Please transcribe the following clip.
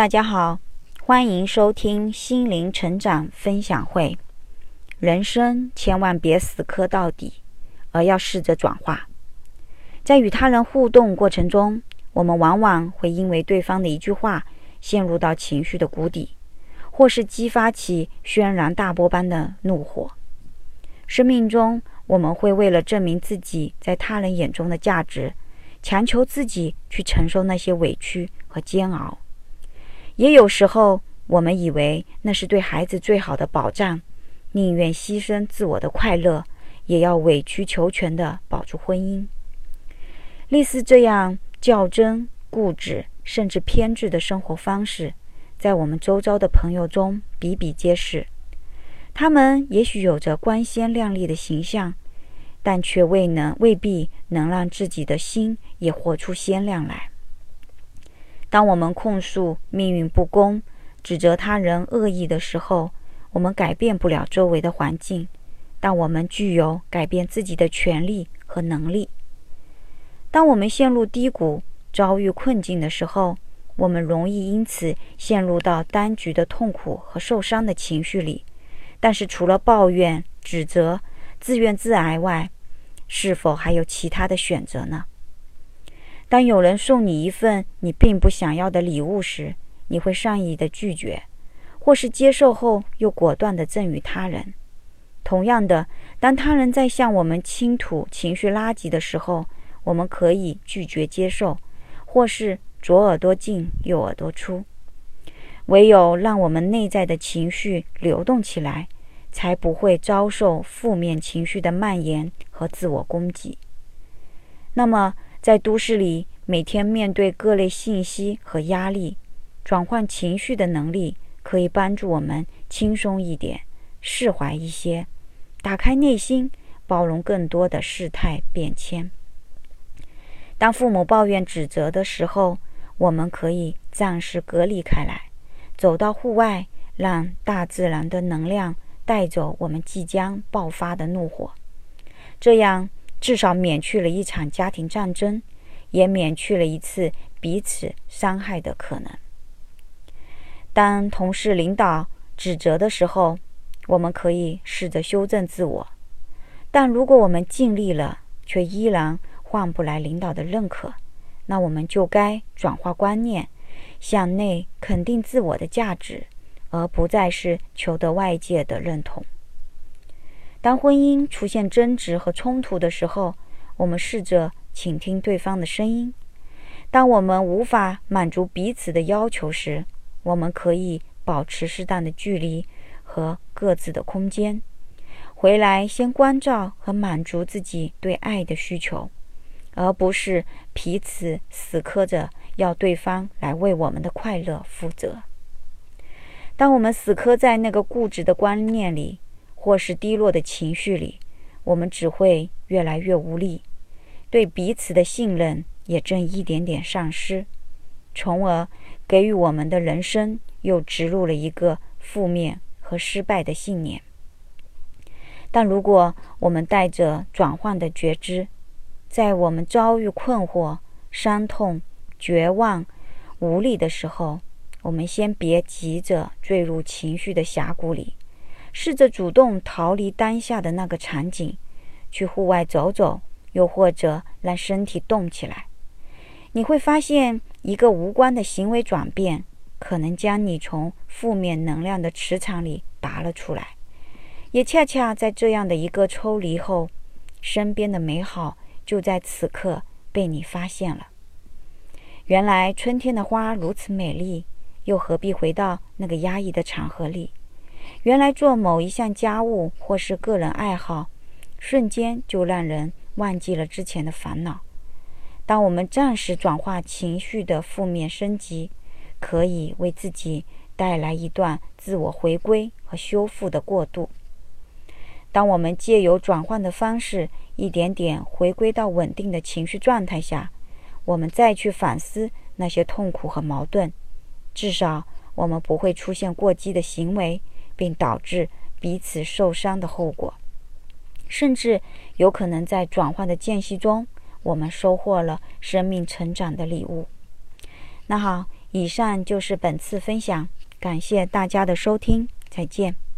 大家好，欢迎收听心灵成长分享会。人生千万别死磕到底，而要试着转化。在与他人互动过程中，我们往往会因为对方的一句话，陷入到情绪的谷底，或是激发起轩然大波般的怒火。生命中，我们会为了证明自己在他人眼中的价值，强求自己去承受那些委屈和煎熬。也有时候，我们以为那是对孩子最好的保障，宁愿牺牲自我的快乐，也要委曲求全地保住婚姻。类似这样较真、固执，甚至偏执的生活方式，在我们周遭的朋友中比比皆是。他们也许有着光鲜亮丽的形象，但却未能未必能让自己的心也活出鲜亮来。当我们控诉命运不公、指责他人恶意的时候，我们改变不了周围的环境，但我们具有改变自己的权利和能力。当我们陷入低谷、遭遇困境的时候，我们容易因此陷入到单局的痛苦和受伤的情绪里。但是，除了抱怨、指责、自怨自艾外，是否还有其他的选择呢？当有人送你一份你并不想要的礼物时，你会善意的拒绝，或是接受后又果断的赠予他人。同样的，当他人在向我们倾吐情绪垃圾的时候，我们可以拒绝接受，或是左耳朵进右耳朵出。唯有让我们内在的情绪流动起来，才不会遭受负面情绪的蔓延和自我攻击。那么，在都市里，每天面对各类信息和压力，转换情绪的能力可以帮助我们轻松一点、释怀一些，打开内心，包容更多的事态变迁。当父母抱怨、指责的时候，我们可以暂时隔离开来，走到户外，让大自然的能量带走我们即将爆发的怒火，这样。至少免去了一场家庭战争，也免去了一次彼此伤害的可能。当同事、领导指责的时候，我们可以试着修正自我；但如果我们尽力了，却依然换不来领导的认可，那我们就该转化观念，向内肯定自我的价值，而不再是求得外界的认同。当婚姻出现争执和冲突的时候，我们试着倾听对方的声音。当我们无法满足彼此的要求时，我们可以保持适当的距离和各自的空间，回来先关照和满足自己对爱的需求，而不是彼此死磕着要对方来为我们的快乐负责。当我们死磕在那个固执的观念里，或是低落的情绪里，我们只会越来越无力，对彼此的信任也正一点点丧失，从而给予我们的人生又植入了一个负面和失败的信念。但如果我们带着转换的觉知，在我们遭遇困惑、伤痛、绝望、无力的时候，我们先别急着坠入情绪的峡谷里。试着主动逃离当下的那个场景，去户外走走，又或者让身体动起来。你会发现，一个无关的行为转变，可能将你从负面能量的磁场里拔了出来。也恰恰在这样的一个抽离后，身边的美好就在此刻被你发现了。原来春天的花如此美丽，又何必回到那个压抑的场合里？原来做某一项家务或是个人爱好，瞬间就让人忘记了之前的烦恼。当我们暂时转化情绪的负面升级，可以为自己带来一段自我回归和修复的过渡。当我们借由转换的方式，一点点回归到稳定的情绪状态下，我们再去反思那些痛苦和矛盾，至少我们不会出现过激的行为。并导致彼此受伤的后果，甚至有可能在转换的间隙中，我们收获了生命成长的礼物。那好，以上就是本次分享，感谢大家的收听，再见。